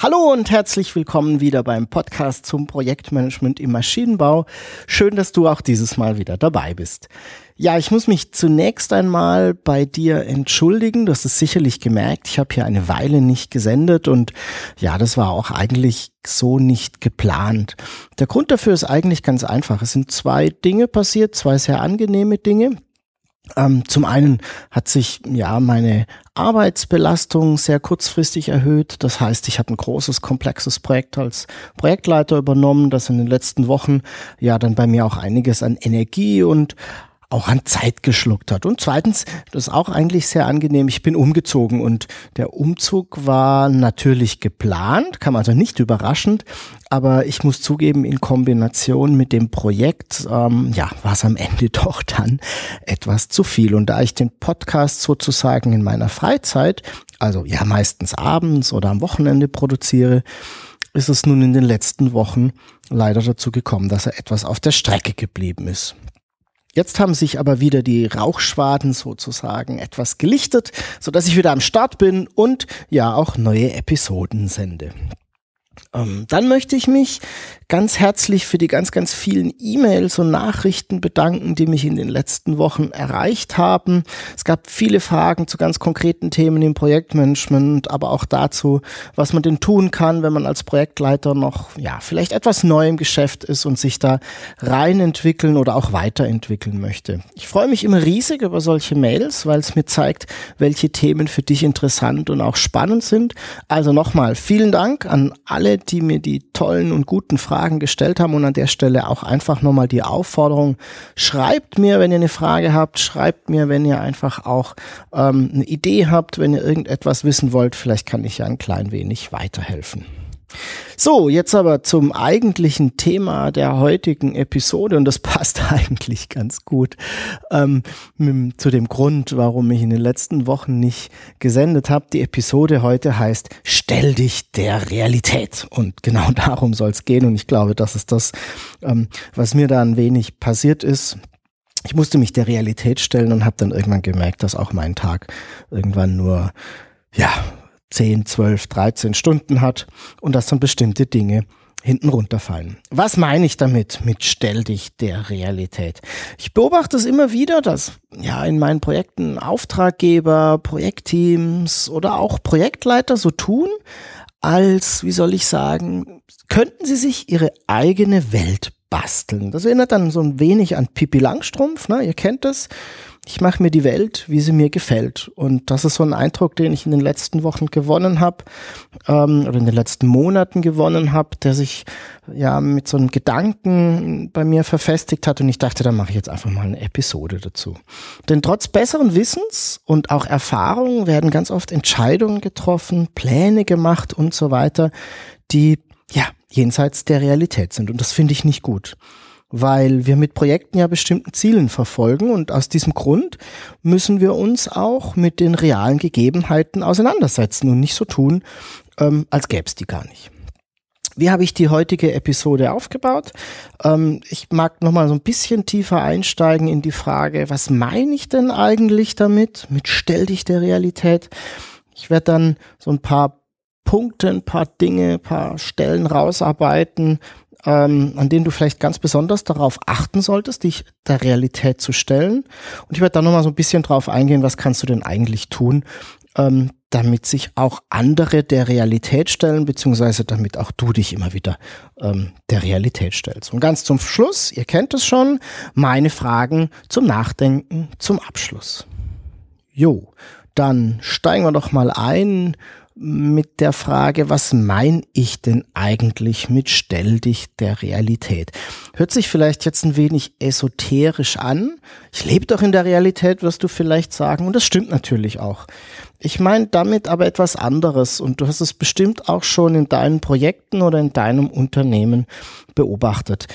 Hallo und herzlich willkommen wieder beim Podcast zum Projektmanagement im Maschinenbau. Schön, dass du auch dieses Mal wieder dabei bist. Ja, ich muss mich zunächst einmal bei dir entschuldigen. Du hast es sicherlich gemerkt. Ich habe hier eine Weile nicht gesendet und ja, das war auch eigentlich so nicht geplant. Der Grund dafür ist eigentlich ganz einfach. Es sind zwei Dinge passiert, zwei sehr angenehme Dinge. Ähm, zum einen hat sich ja meine Arbeitsbelastung sehr kurzfristig erhöht. Das heißt, ich habe ein großes, komplexes Projekt als Projektleiter übernommen, das in den letzten Wochen ja dann bei mir auch einiges an Energie und auch an Zeit geschluckt hat. Und zweitens, das ist auch eigentlich sehr angenehm, ich bin umgezogen und der Umzug war natürlich geplant, kam also nicht überraschend, aber ich muss zugeben, in Kombination mit dem Projekt, ähm, ja, war es am Ende doch dann etwas zu viel. Und da ich den Podcast sozusagen in meiner Freizeit, also ja meistens abends oder am Wochenende produziere, ist es nun in den letzten Wochen leider dazu gekommen, dass er etwas auf der Strecke geblieben ist. Jetzt haben sich aber wieder die Rauchschwaden sozusagen etwas gelichtet, so dass ich wieder am Start bin und ja auch neue Episoden sende. Ähm, dann möchte ich mich ganz herzlich für die ganz, ganz vielen E-Mails und Nachrichten bedanken, die mich in den letzten Wochen erreicht haben. Es gab viele Fragen zu ganz konkreten Themen im Projektmanagement, aber auch dazu, was man denn tun kann, wenn man als Projektleiter noch, ja, vielleicht etwas neu im Geschäft ist und sich da rein entwickeln oder auch weiterentwickeln möchte. Ich freue mich immer riesig über solche Mails, weil es mir zeigt, welche Themen für dich interessant und auch spannend sind. Also nochmal vielen Dank an alle, die mir die tollen und guten Fragen Fragen gestellt haben und an der Stelle auch einfach nochmal die Aufforderung, schreibt mir, wenn ihr eine Frage habt, schreibt mir, wenn ihr einfach auch ähm, eine Idee habt, wenn ihr irgendetwas wissen wollt, vielleicht kann ich ja ein klein wenig weiterhelfen. So, jetzt aber zum eigentlichen Thema der heutigen Episode und das passt eigentlich ganz gut ähm, zu dem Grund, warum ich in den letzten Wochen nicht gesendet habe. Die Episode heute heißt Stell dich der Realität. Und genau darum soll es gehen. Und ich glaube, das ist das, ähm, was mir da ein wenig passiert ist. Ich musste mich der Realität stellen und habe dann irgendwann gemerkt, dass auch mein Tag irgendwann nur ja 10, 12, 13 Stunden hat und dass dann bestimmte Dinge hinten runterfallen. Was meine ich damit mit stell dich der Realität? Ich beobachte es immer wieder, dass ja in meinen Projekten Auftraggeber, Projektteams oder auch Projektleiter so tun, als, wie soll ich sagen, könnten sie sich ihre eigene Welt basteln. Das erinnert dann so ein wenig an Pippi Langstrumpf, ne? Ihr kennt das ich mache mir die Welt, wie sie mir gefällt. Und das ist so ein Eindruck, den ich in den letzten Wochen gewonnen habe ähm, oder in den letzten Monaten gewonnen habe, der sich ja mit so einem Gedanken bei mir verfestigt hat. Und ich dachte, da mache ich jetzt einfach mal eine Episode dazu. Denn trotz besseren Wissens und auch Erfahrungen werden ganz oft Entscheidungen getroffen, Pläne gemacht und so weiter, die ja jenseits der Realität sind. Und das finde ich nicht gut weil wir mit Projekten ja bestimmten Zielen verfolgen und aus diesem Grund müssen wir uns auch mit den realen Gegebenheiten auseinandersetzen und nicht so tun, ähm, als gäbe es die gar nicht. Wie habe ich die heutige Episode aufgebaut? Ähm, ich mag nochmal so ein bisschen tiefer einsteigen in die Frage, was meine ich denn eigentlich damit, mit Stell dich der Realität? Ich werde dann so ein paar Punkte, ein paar Dinge, ein paar Stellen rausarbeiten, ähm, an denen du vielleicht ganz besonders darauf achten solltest, dich der Realität zu stellen. Und ich werde da nochmal so ein bisschen drauf eingehen, was kannst du denn eigentlich tun, ähm, damit sich auch andere der Realität stellen, beziehungsweise damit auch du dich immer wieder ähm, der Realität stellst. Und ganz zum Schluss, ihr kennt es schon, meine Fragen zum Nachdenken zum Abschluss. Jo, dann steigen wir doch mal ein mit der Frage, was mein ich denn eigentlich mit stell dich der Realität? Hört sich vielleicht jetzt ein wenig esoterisch an. Ich lebe doch in der Realität, wirst du vielleicht sagen, und das stimmt natürlich auch. Ich meine damit aber etwas anderes und du hast es bestimmt auch schon in deinen Projekten oder in deinem Unternehmen beobachtet.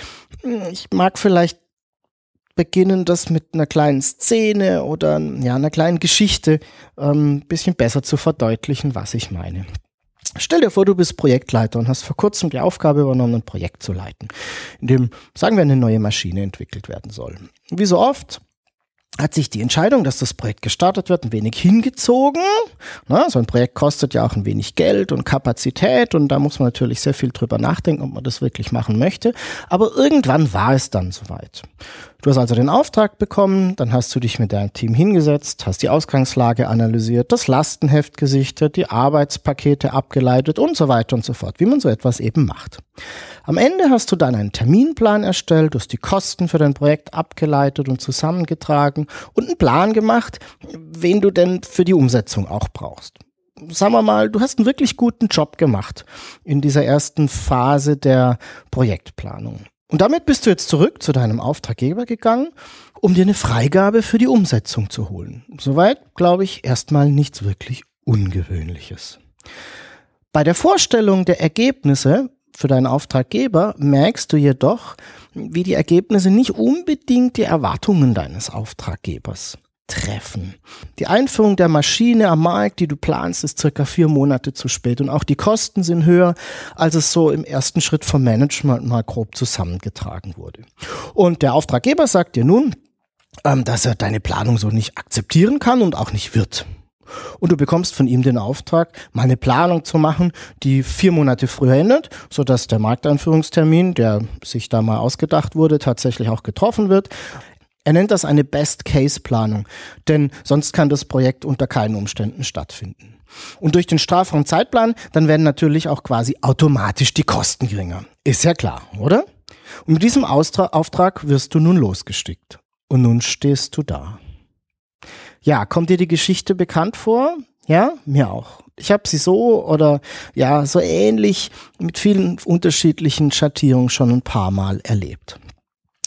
Ich mag vielleicht beginnen, das mit einer kleinen Szene oder ja, einer kleinen Geschichte ähm, bisschen besser zu verdeutlichen, was ich meine. Stell dir vor, du bist Projektleiter und hast vor kurzem die Aufgabe übernommen, ein Projekt zu leiten, in dem, sagen wir, eine neue Maschine entwickelt werden soll. Wie so oft hat sich die Entscheidung, dass das Projekt gestartet wird, ein wenig hingezogen. Na, so ein Projekt kostet ja auch ein wenig Geld und Kapazität und da muss man natürlich sehr viel drüber nachdenken, ob man das wirklich machen möchte. Aber irgendwann war es dann soweit. Du hast also den Auftrag bekommen, dann hast du dich mit deinem Team hingesetzt, hast die Ausgangslage analysiert, das Lastenheft gesichtet, die Arbeitspakete abgeleitet und so weiter und so fort, wie man so etwas eben macht. Am Ende hast du dann einen Terminplan erstellt, du hast die Kosten für dein Projekt abgeleitet und zusammengetragen und einen Plan gemacht, wen du denn für die Umsetzung auch brauchst sagen wir mal, du hast einen wirklich guten Job gemacht in dieser ersten Phase der Projektplanung. Und damit bist du jetzt zurück zu deinem Auftraggeber gegangen, um dir eine Freigabe für die Umsetzung zu holen. Soweit, glaube ich, erstmal nichts wirklich Ungewöhnliches. Bei der Vorstellung der Ergebnisse für deinen Auftraggeber merkst du jedoch, wie die Ergebnisse nicht unbedingt die Erwartungen deines Auftraggebers treffen. Die Einführung der Maschine am Markt, die du planst, ist circa vier Monate zu spät und auch die Kosten sind höher, als es so im ersten Schritt vom Management mal grob zusammengetragen wurde. Und der Auftraggeber sagt dir nun, ähm, dass er deine Planung so nicht akzeptieren kann und auch nicht wird. Und du bekommst von ihm den Auftrag, mal eine Planung zu machen, die vier Monate früher endet, sodass der Markteinführungstermin, der sich da mal ausgedacht wurde, tatsächlich auch getroffen wird. Er nennt das eine Best-Case-Planung, denn sonst kann das Projekt unter keinen Umständen stattfinden. Und durch den strafraum Zeitplan, dann werden natürlich auch quasi automatisch die Kosten geringer. Ist ja klar, oder? Und mit diesem Austra Auftrag wirst du nun losgestickt. Und nun stehst du da. Ja, kommt dir die Geschichte bekannt vor? Ja, mir auch. Ich habe sie so oder ja, so ähnlich mit vielen unterschiedlichen Schattierungen schon ein paar Mal erlebt.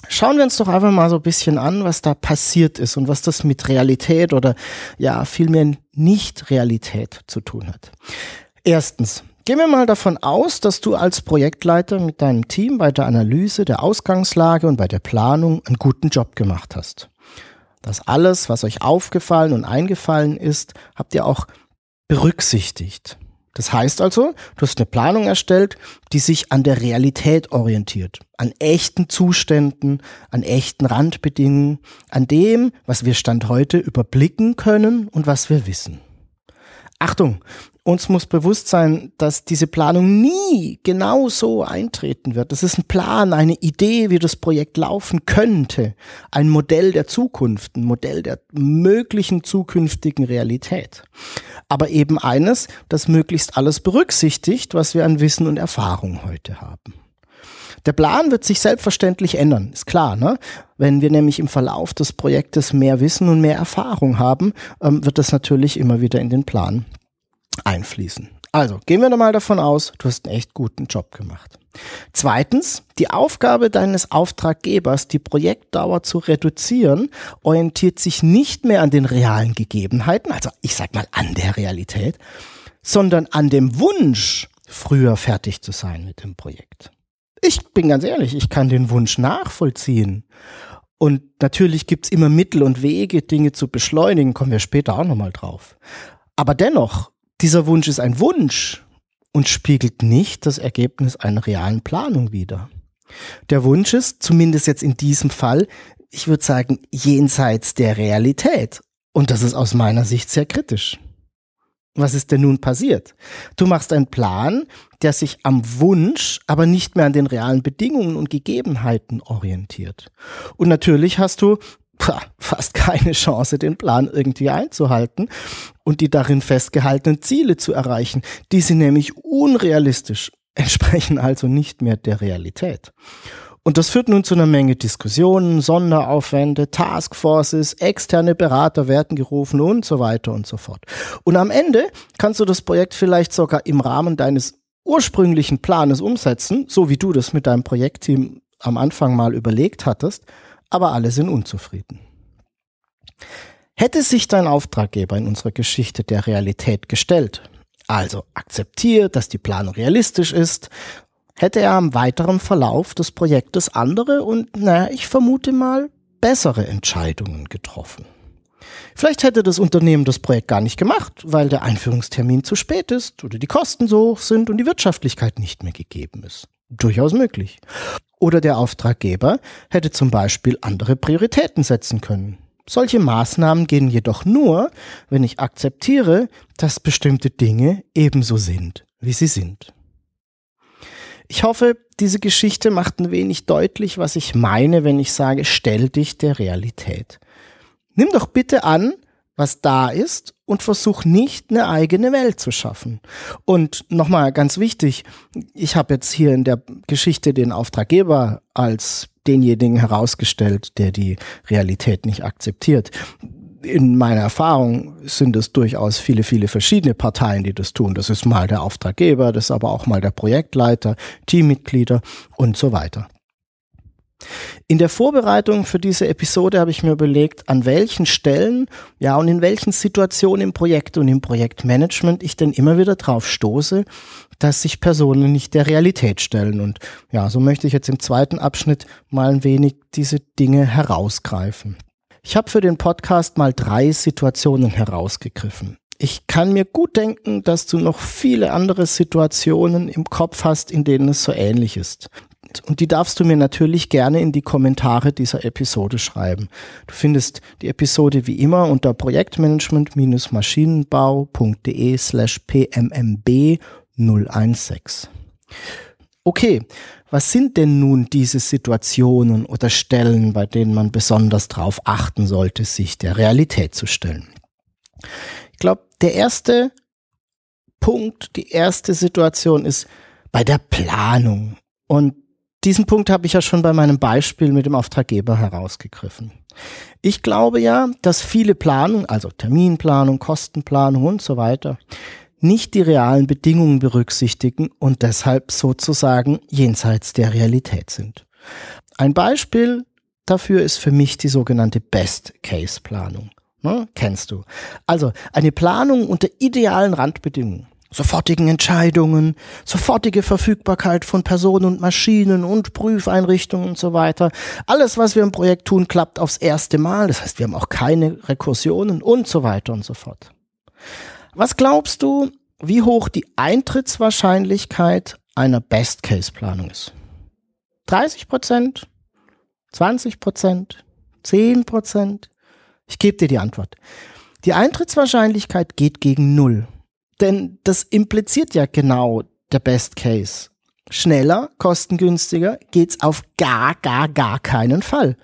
Schauen wir uns doch einfach mal so ein bisschen an, was da passiert ist und was das mit Realität oder ja, vielmehr Nicht-Realität zu tun hat. Erstens, gehen wir mal davon aus, dass du als Projektleiter mit deinem Team bei der Analyse der Ausgangslage und bei der Planung einen guten Job gemacht hast. Das alles, was euch aufgefallen und eingefallen ist, habt ihr auch berücksichtigt. Das heißt also, du hast eine Planung erstellt, die sich an der Realität orientiert, an echten Zuständen, an echten Randbedingungen, an dem, was wir Stand heute überblicken können und was wir wissen. Achtung, uns muss bewusst sein, dass diese Planung nie genau so eintreten wird. Das ist ein Plan, eine Idee, wie das Projekt laufen könnte, ein Modell der Zukunft, ein Modell der möglichen zukünftigen Realität. Aber eben eines, das möglichst alles berücksichtigt, was wir an Wissen und Erfahrung heute haben. Der Plan wird sich selbstverständlich ändern, ist klar. Ne? Wenn wir nämlich im Verlauf des Projektes mehr Wissen und mehr Erfahrung haben, ähm, wird das natürlich immer wieder in den Plan einfließen. Also gehen wir mal davon aus, du hast einen echt guten Job gemacht. Zweitens, die Aufgabe deines Auftraggebers, die Projektdauer zu reduzieren, orientiert sich nicht mehr an den realen Gegebenheiten, also ich sag mal an der Realität, sondern an dem Wunsch, früher fertig zu sein mit dem Projekt. Ich bin ganz ehrlich, ich kann den Wunsch nachvollziehen. Und natürlich gibt's immer Mittel und Wege, Dinge zu beschleunigen, kommen wir später auch nochmal drauf. Aber dennoch dieser Wunsch ist ein Wunsch und spiegelt nicht das Ergebnis einer realen Planung wider. Der Wunsch ist, zumindest jetzt in diesem Fall, ich würde sagen, jenseits der Realität. Und das ist aus meiner Sicht sehr kritisch. Was ist denn nun passiert? Du machst einen Plan, der sich am Wunsch, aber nicht mehr an den realen Bedingungen und Gegebenheiten orientiert. Und natürlich hast du fast keine Chance, den Plan irgendwie einzuhalten und die darin festgehaltenen Ziele zu erreichen. Die sind nämlich unrealistisch, entsprechen also nicht mehr der Realität. Und das führt nun zu einer Menge Diskussionen, Sonderaufwände, Taskforces, externe Berater werden gerufen und so weiter und so fort. Und am Ende kannst du das Projekt vielleicht sogar im Rahmen deines ursprünglichen Planes umsetzen, so wie du das mit deinem Projektteam am Anfang mal überlegt hattest, aber alle sind unzufrieden. Hätte sich dein Auftraggeber in unserer Geschichte der Realität gestellt, also akzeptiert, dass die Planung realistisch ist hätte er am weiteren Verlauf des Projektes andere und, naja, ich vermute mal, bessere Entscheidungen getroffen. Vielleicht hätte das Unternehmen das Projekt gar nicht gemacht, weil der Einführungstermin zu spät ist oder die Kosten so hoch sind und die Wirtschaftlichkeit nicht mehr gegeben ist. Durchaus möglich. Oder der Auftraggeber hätte zum Beispiel andere Prioritäten setzen können. Solche Maßnahmen gehen jedoch nur, wenn ich akzeptiere, dass bestimmte Dinge ebenso sind, wie sie sind. Ich hoffe, diese Geschichte macht ein wenig deutlich, was ich meine, wenn ich sage, stell dich der Realität. Nimm doch bitte an, was da ist und versuch nicht eine eigene Welt zu schaffen. Und nochmal ganz wichtig, ich habe jetzt hier in der Geschichte den Auftraggeber als denjenigen herausgestellt, der die Realität nicht akzeptiert in meiner Erfahrung sind es durchaus viele, viele verschiedene Parteien, die das tun. Das ist mal der Auftraggeber, das ist aber auch mal der Projektleiter, Teammitglieder und so weiter. In der Vorbereitung für diese Episode habe ich mir überlegt, an welchen Stellen, ja, und in welchen Situationen im Projekt und im Projektmanagement ich denn immer wieder drauf stoße, dass sich Personen nicht der Realität stellen. Und ja, so möchte ich jetzt im zweiten Abschnitt mal ein wenig diese Dinge herausgreifen. Ich habe für den Podcast mal drei Situationen herausgegriffen. Ich kann mir gut denken, dass du noch viele andere Situationen im Kopf hast, in denen es so ähnlich ist. Und die darfst du mir natürlich gerne in die Kommentare dieser Episode schreiben. Du findest die Episode wie immer unter projektmanagement-maschinenbau.de slash pmmb 016. Okay, was sind denn nun diese Situationen oder Stellen, bei denen man besonders darauf achten sollte, sich der Realität zu stellen? Ich glaube, der erste Punkt, die erste Situation ist bei der Planung. Und diesen Punkt habe ich ja schon bei meinem Beispiel mit dem Auftraggeber herausgegriffen. Ich glaube ja, dass viele Planungen, also Terminplanung, Kostenplanung und so weiter, nicht die realen Bedingungen berücksichtigen und deshalb sozusagen jenseits der Realität sind. Ein Beispiel dafür ist für mich die sogenannte Best-Case-Planung. Ne? Kennst du. Also eine Planung unter idealen Randbedingungen. Sofortigen Entscheidungen, sofortige Verfügbarkeit von Personen und Maschinen und Prüfeinrichtungen und so weiter. Alles, was wir im Projekt tun, klappt aufs erste Mal. Das heißt, wir haben auch keine Rekursionen und so weiter und so fort. Was glaubst du, wie hoch die Eintrittswahrscheinlichkeit einer Best-Case-Planung ist? 30 Prozent? 20 Prozent? 10 Prozent? Ich gebe dir die Antwort. Die Eintrittswahrscheinlichkeit geht gegen Null. Denn das impliziert ja genau der Best Case. Schneller, kostengünstiger geht's auf gar, gar, gar keinen Fall.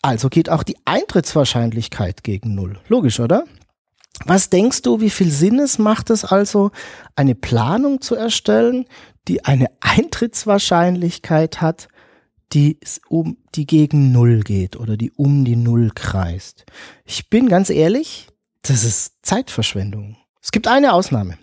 Also geht auch die Eintrittswahrscheinlichkeit gegen Null. Logisch, oder? Was denkst du, wie viel Sinn es macht es also, eine Planung zu erstellen, die eine Eintrittswahrscheinlichkeit hat, die um die gegen Null geht oder die um die Null kreist? Ich bin ganz ehrlich, das ist Zeitverschwendung. Es gibt eine Ausnahme.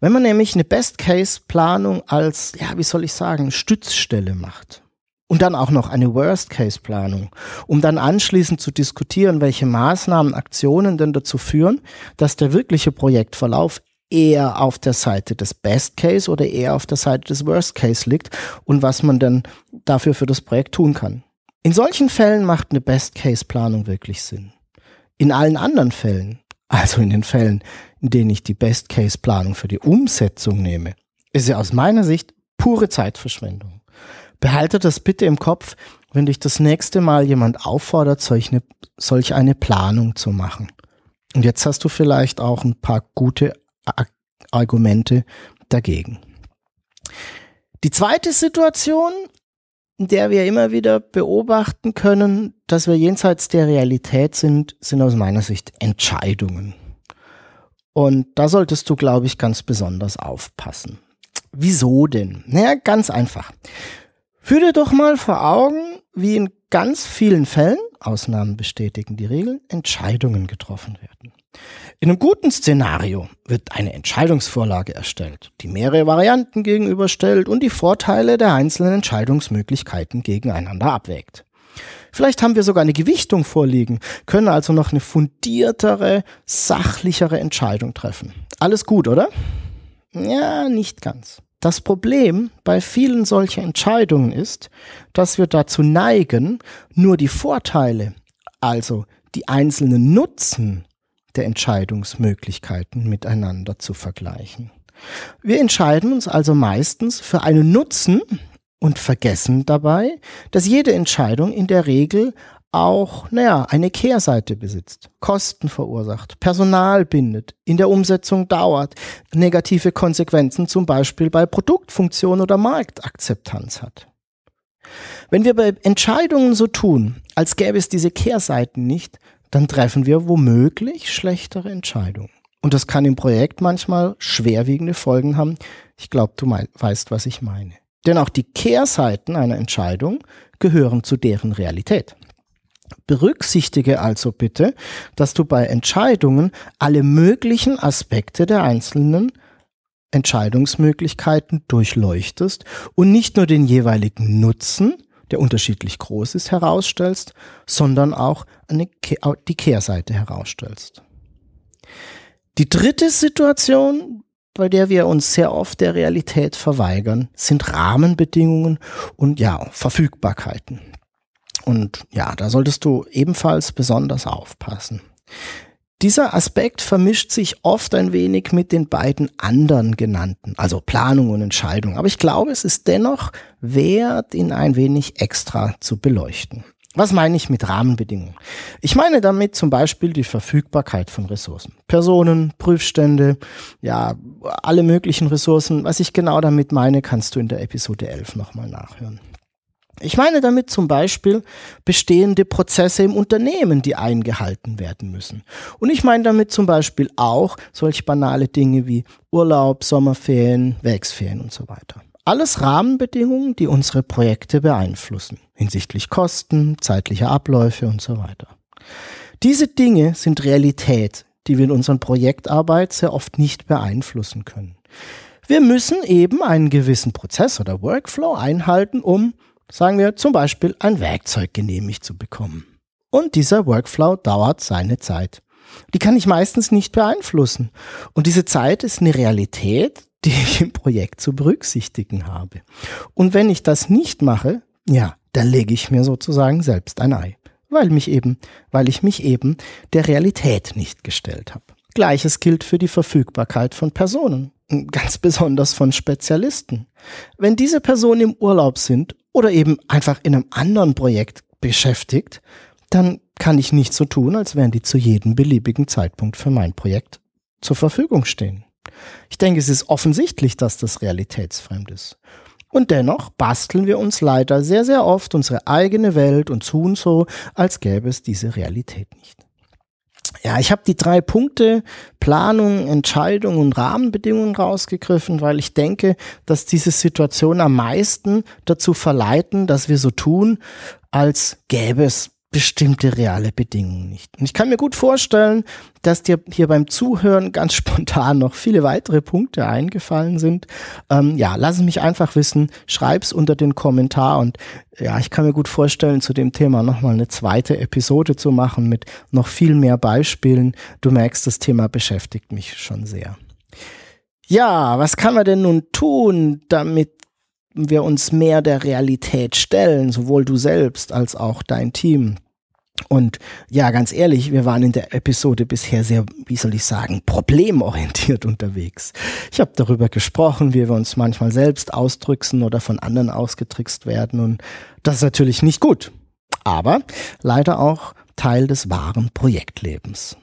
Wenn man nämlich eine Best-Case-Planung als, ja, wie soll ich sagen, Stützstelle macht und dann auch noch eine Worst-Case-Planung, um dann anschließend zu diskutieren, welche Maßnahmen, Aktionen denn dazu führen, dass der wirkliche Projektverlauf eher auf der Seite des Best Case oder eher auf der Seite des Worst Case liegt und was man dann dafür für das Projekt tun kann. In solchen Fällen macht eine Best Case Planung wirklich Sinn. In allen anderen Fällen, also in den Fällen, denen ich die Best Case Planung für die Umsetzung nehme, ist sie aus meiner Sicht pure Zeitverschwendung. Behalte das bitte im Kopf, wenn dich das nächste Mal jemand auffordert, solch eine, solch eine Planung zu machen. Und jetzt hast du vielleicht auch ein paar gute Argumente dagegen. Die zweite Situation, in der wir immer wieder beobachten können, dass wir jenseits der Realität sind, sind aus meiner Sicht Entscheidungen. Und da solltest du, glaube ich, ganz besonders aufpassen. Wieso denn? Naja, ganz einfach. Führ dir doch mal vor Augen, wie in ganz vielen Fällen, Ausnahmen bestätigen die Regeln, Entscheidungen getroffen werden. In einem guten Szenario wird eine Entscheidungsvorlage erstellt, die mehrere Varianten gegenüberstellt und die Vorteile der einzelnen Entscheidungsmöglichkeiten gegeneinander abwägt. Vielleicht haben wir sogar eine Gewichtung vorliegen, können also noch eine fundiertere, sachlichere Entscheidung treffen. Alles gut, oder? Ja, nicht ganz. Das Problem bei vielen solcher Entscheidungen ist, dass wir dazu neigen, nur die Vorteile, also die einzelnen Nutzen der Entscheidungsmöglichkeiten miteinander zu vergleichen. Wir entscheiden uns also meistens für einen Nutzen und vergessen dabei, dass jede Entscheidung in der Regel auch, naja, eine Kehrseite besitzt, Kosten verursacht, Personal bindet, in der Umsetzung dauert, negative Konsequenzen zum Beispiel bei Produktfunktion oder Marktakzeptanz hat. Wenn wir bei Entscheidungen so tun, als gäbe es diese Kehrseiten nicht, dann treffen wir womöglich schlechtere Entscheidungen. Und das kann im Projekt manchmal schwerwiegende Folgen haben. Ich glaube, du weißt, was ich meine. Denn auch die Kehrseiten einer Entscheidung gehören zu deren Realität. Berücksichtige also bitte, dass du bei Entscheidungen alle möglichen Aspekte der einzelnen Entscheidungsmöglichkeiten durchleuchtest und nicht nur den jeweiligen Nutzen, der unterschiedlich groß ist, herausstellst, sondern auch eine, die Kehrseite herausstellst. Die dritte Situation, bei der wir uns sehr oft der Realität verweigern, sind Rahmenbedingungen und ja, Verfügbarkeiten. Und ja, da solltest du ebenfalls besonders aufpassen. Dieser Aspekt vermischt sich oft ein wenig mit den beiden anderen genannten, also Planung und Entscheidung. Aber ich glaube, es ist dennoch wert, ihn ein wenig extra zu beleuchten. Was meine ich mit Rahmenbedingungen? Ich meine damit zum Beispiel die Verfügbarkeit von Ressourcen. Personen, Prüfstände, ja, alle möglichen Ressourcen. Was ich genau damit meine, kannst du in der Episode 11 nochmal nachhören. Ich meine damit zum Beispiel bestehende Prozesse im Unternehmen, die eingehalten werden müssen. Und ich meine damit zum Beispiel auch solch banale Dinge wie Urlaub, Sommerferien, Werksferien und so weiter. Alles Rahmenbedingungen, die unsere Projekte beeinflussen, hinsichtlich Kosten, zeitlicher Abläufe und so weiter. Diese Dinge sind Realität, die wir in unserer Projektarbeit sehr oft nicht beeinflussen können. Wir müssen eben einen gewissen Prozess oder Workflow einhalten, um sagen wir zum Beispiel ein Werkzeug genehmigt zu bekommen. Und dieser Workflow dauert seine Zeit. Die kann ich meistens nicht beeinflussen. Und diese Zeit ist eine Realität, die ich im Projekt zu berücksichtigen habe. Und wenn ich das nicht mache, ja, dann lege ich mir sozusagen selbst ein Ei. Weil mich eben, weil ich mich eben der Realität nicht gestellt habe. Gleiches gilt für die Verfügbarkeit von Personen, ganz besonders von Spezialisten. Wenn diese Personen im Urlaub sind oder eben einfach in einem anderen Projekt beschäftigt, dann kann ich nicht so tun, als wären die zu jedem beliebigen Zeitpunkt für mein Projekt zur Verfügung stehen. Ich denke, es ist offensichtlich, dass das realitätsfremd ist. Und dennoch basteln wir uns leider sehr, sehr oft unsere eigene Welt und tun so, als gäbe es diese Realität nicht. Ja, ich habe die drei Punkte Planung, Entscheidung und Rahmenbedingungen rausgegriffen, weil ich denke, dass diese Situation am meisten dazu verleiten, dass wir so tun, als gäbe es bestimmte reale Bedingungen nicht. Und ich kann mir gut vorstellen, dass dir hier beim Zuhören ganz spontan noch viele weitere Punkte eingefallen sind. Ähm, ja, lass es mich einfach wissen, schreib's unter den Kommentar und ja, ich kann mir gut vorstellen, zu dem Thema nochmal eine zweite Episode zu machen mit noch viel mehr Beispielen. Du merkst, das Thema beschäftigt mich schon sehr. Ja, was kann man denn nun tun, damit wir uns mehr der Realität stellen, sowohl du selbst als auch dein Team. Und ja, ganz ehrlich, wir waren in der Episode bisher sehr, wie soll ich sagen, problemorientiert unterwegs. Ich habe darüber gesprochen, wie wir uns manchmal selbst ausdrücken oder von anderen ausgetrickst werden. Und das ist natürlich nicht gut. Aber leider auch Teil des wahren Projektlebens.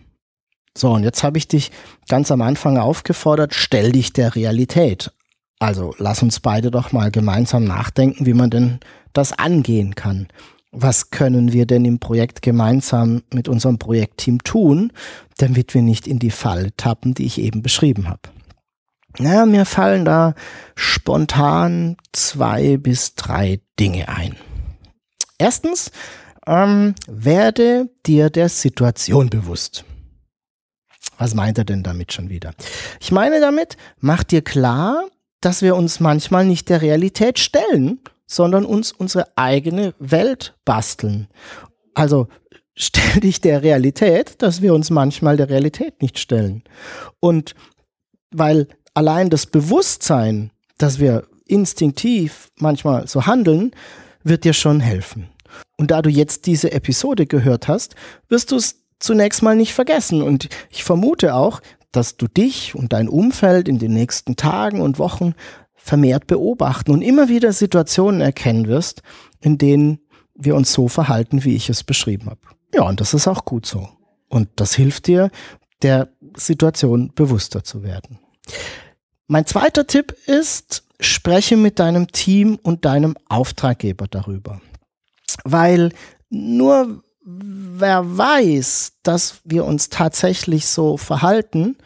So, und jetzt habe ich dich ganz am Anfang aufgefordert, stell dich der Realität. Also lass uns beide doch mal gemeinsam nachdenken, wie man denn das angehen kann was können wir denn im Projekt gemeinsam mit unserem Projektteam tun, damit wir nicht in die Falle tappen, die ich eben beschrieben habe. Naja, mir fallen da spontan zwei bis drei Dinge ein. Erstens, ähm, werde dir der Situation bewusst. Was meint er denn damit schon wieder? Ich meine damit, mach dir klar, dass wir uns manchmal nicht der Realität stellen, sondern uns unsere eigene Welt basteln. Also stell dich der Realität, dass wir uns manchmal der Realität nicht stellen. Und weil allein das Bewusstsein, dass wir instinktiv manchmal so handeln, wird dir schon helfen. Und da du jetzt diese Episode gehört hast, wirst du es zunächst mal nicht vergessen. Und ich vermute auch, dass du dich und dein Umfeld in den nächsten Tagen und Wochen vermehrt beobachten und immer wieder Situationen erkennen wirst, in denen wir uns so verhalten, wie ich es beschrieben habe. Ja, und das ist auch gut so. Und das hilft dir, der Situation bewusster zu werden. Mein zweiter Tipp ist, spreche mit deinem Team und deinem Auftraggeber darüber. Weil nur wer weiß, dass wir uns tatsächlich so verhalten,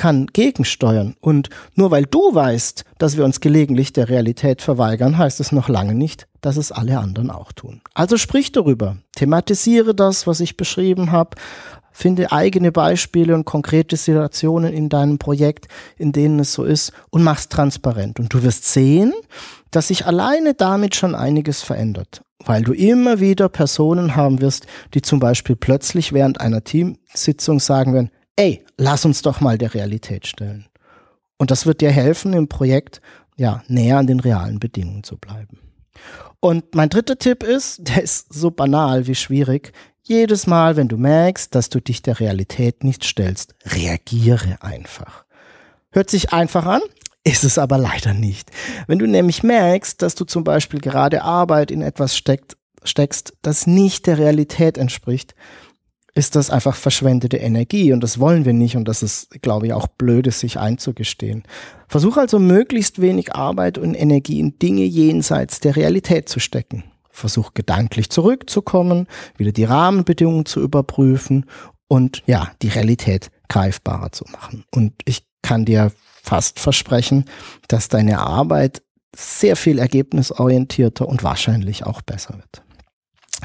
kann gegensteuern. Und nur weil du weißt, dass wir uns gelegentlich der Realität verweigern, heißt es noch lange nicht, dass es alle anderen auch tun. Also sprich darüber, thematisiere das, was ich beschrieben habe, finde eigene Beispiele und konkrete Situationen in deinem Projekt, in denen es so ist und mach's transparent. Und du wirst sehen, dass sich alleine damit schon einiges verändert, weil du immer wieder Personen haben wirst, die zum Beispiel plötzlich während einer Teamsitzung sagen werden, ey, lass uns doch mal der Realität stellen. Und das wird dir helfen, im Projekt ja näher an den realen Bedingungen zu bleiben. Und mein dritter Tipp ist, der ist so banal wie schwierig. Jedes Mal, wenn du merkst, dass du dich der Realität nicht stellst, reagiere einfach. Hört sich einfach an, ist es aber leider nicht. Wenn du nämlich merkst, dass du zum Beispiel gerade Arbeit in etwas steckt, steckst, das nicht der Realität entspricht, ist das einfach verschwendete Energie und das wollen wir nicht und das ist, glaube ich, auch blöd, sich einzugestehen. Versuch also möglichst wenig Arbeit und Energie in Dinge jenseits der Realität zu stecken. Versuch gedanklich zurückzukommen, wieder die Rahmenbedingungen zu überprüfen und ja, die Realität greifbarer zu machen. Und ich kann dir fast versprechen, dass deine Arbeit sehr viel ergebnisorientierter und wahrscheinlich auch besser wird.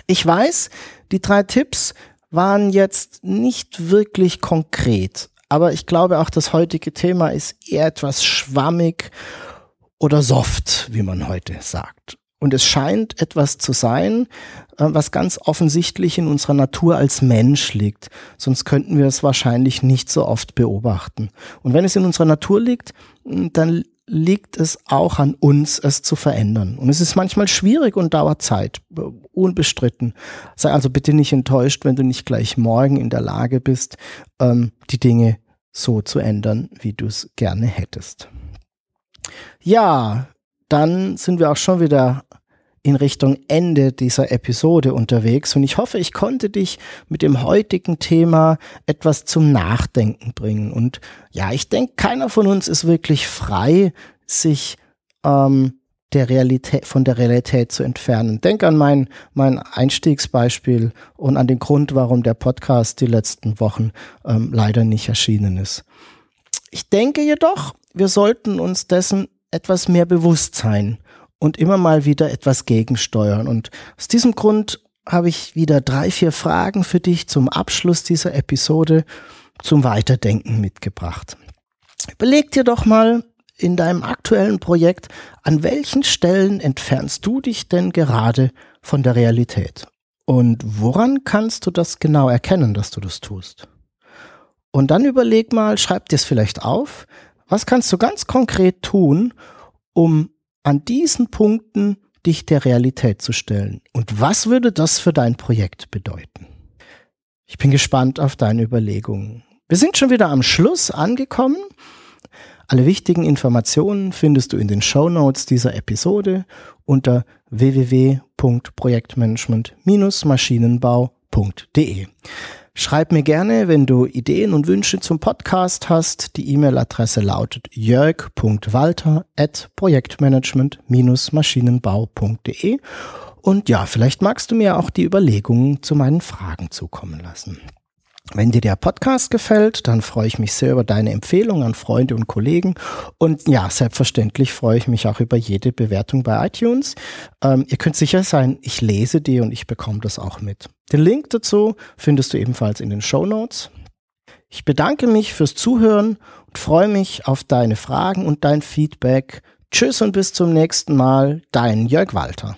Ich weiß, die drei Tipps waren jetzt nicht wirklich konkret. Aber ich glaube auch, das heutige Thema ist eher etwas schwammig oder soft, wie man heute sagt. Und es scheint etwas zu sein, äh, was ganz offensichtlich in unserer Natur als Mensch liegt. Sonst könnten wir es wahrscheinlich nicht so oft beobachten. Und wenn es in unserer Natur liegt, dann liegt es auch an uns, es zu verändern. Und es ist manchmal schwierig und dauert Zeit, unbestritten. Sei also bitte nicht enttäuscht, wenn du nicht gleich morgen in der Lage bist, ähm, die Dinge so zu ändern, wie du es gerne hättest. Ja, dann sind wir auch schon wieder in Richtung Ende dieser Episode unterwegs und ich hoffe, ich konnte dich mit dem heutigen Thema etwas zum Nachdenken bringen. Und ja, ich denke, keiner von uns ist wirklich frei, sich ähm, der Realität, von der Realität zu entfernen. Denk an mein, mein Einstiegsbeispiel und an den Grund, warum der Podcast die letzten Wochen ähm, leider nicht erschienen ist. Ich denke jedoch, wir sollten uns dessen etwas mehr bewusst sein und immer mal wieder etwas gegensteuern. Und aus diesem Grund habe ich wieder drei, vier Fragen für dich zum Abschluss dieser Episode zum Weiterdenken mitgebracht. Überleg dir doch mal in deinem aktuellen Projekt, an welchen Stellen entfernst du dich denn gerade von der Realität? Und woran kannst du das genau erkennen, dass du das tust? Und dann überleg mal, schreib dir es vielleicht auf, was kannst du ganz konkret tun, um an diesen Punkten dich der Realität zu stellen. Und was würde das für dein Projekt bedeuten? Ich bin gespannt auf deine Überlegungen. Wir sind schon wieder am Schluss angekommen. Alle wichtigen Informationen findest du in den Show Notes dieser Episode unter www.projektmanagement-maschinenbau.de. Schreib mir gerne, wenn du Ideen und Wünsche zum Podcast hast. Die E-Mail-Adresse lautet jörg.walter.projektmanagement-maschinenbau.de. Und ja, vielleicht magst du mir auch die Überlegungen zu meinen Fragen zukommen lassen. Wenn dir der Podcast gefällt, dann freue ich mich sehr über deine Empfehlung an Freunde und Kollegen. Und ja, selbstverständlich freue ich mich auch über jede Bewertung bei iTunes. Ähm, ihr könnt sicher sein, ich lese die und ich bekomme das auch mit. Den Link dazu findest du ebenfalls in den Show Notes. Ich bedanke mich fürs Zuhören und freue mich auf deine Fragen und dein Feedback. Tschüss und bis zum nächsten Mal, dein Jörg Walter.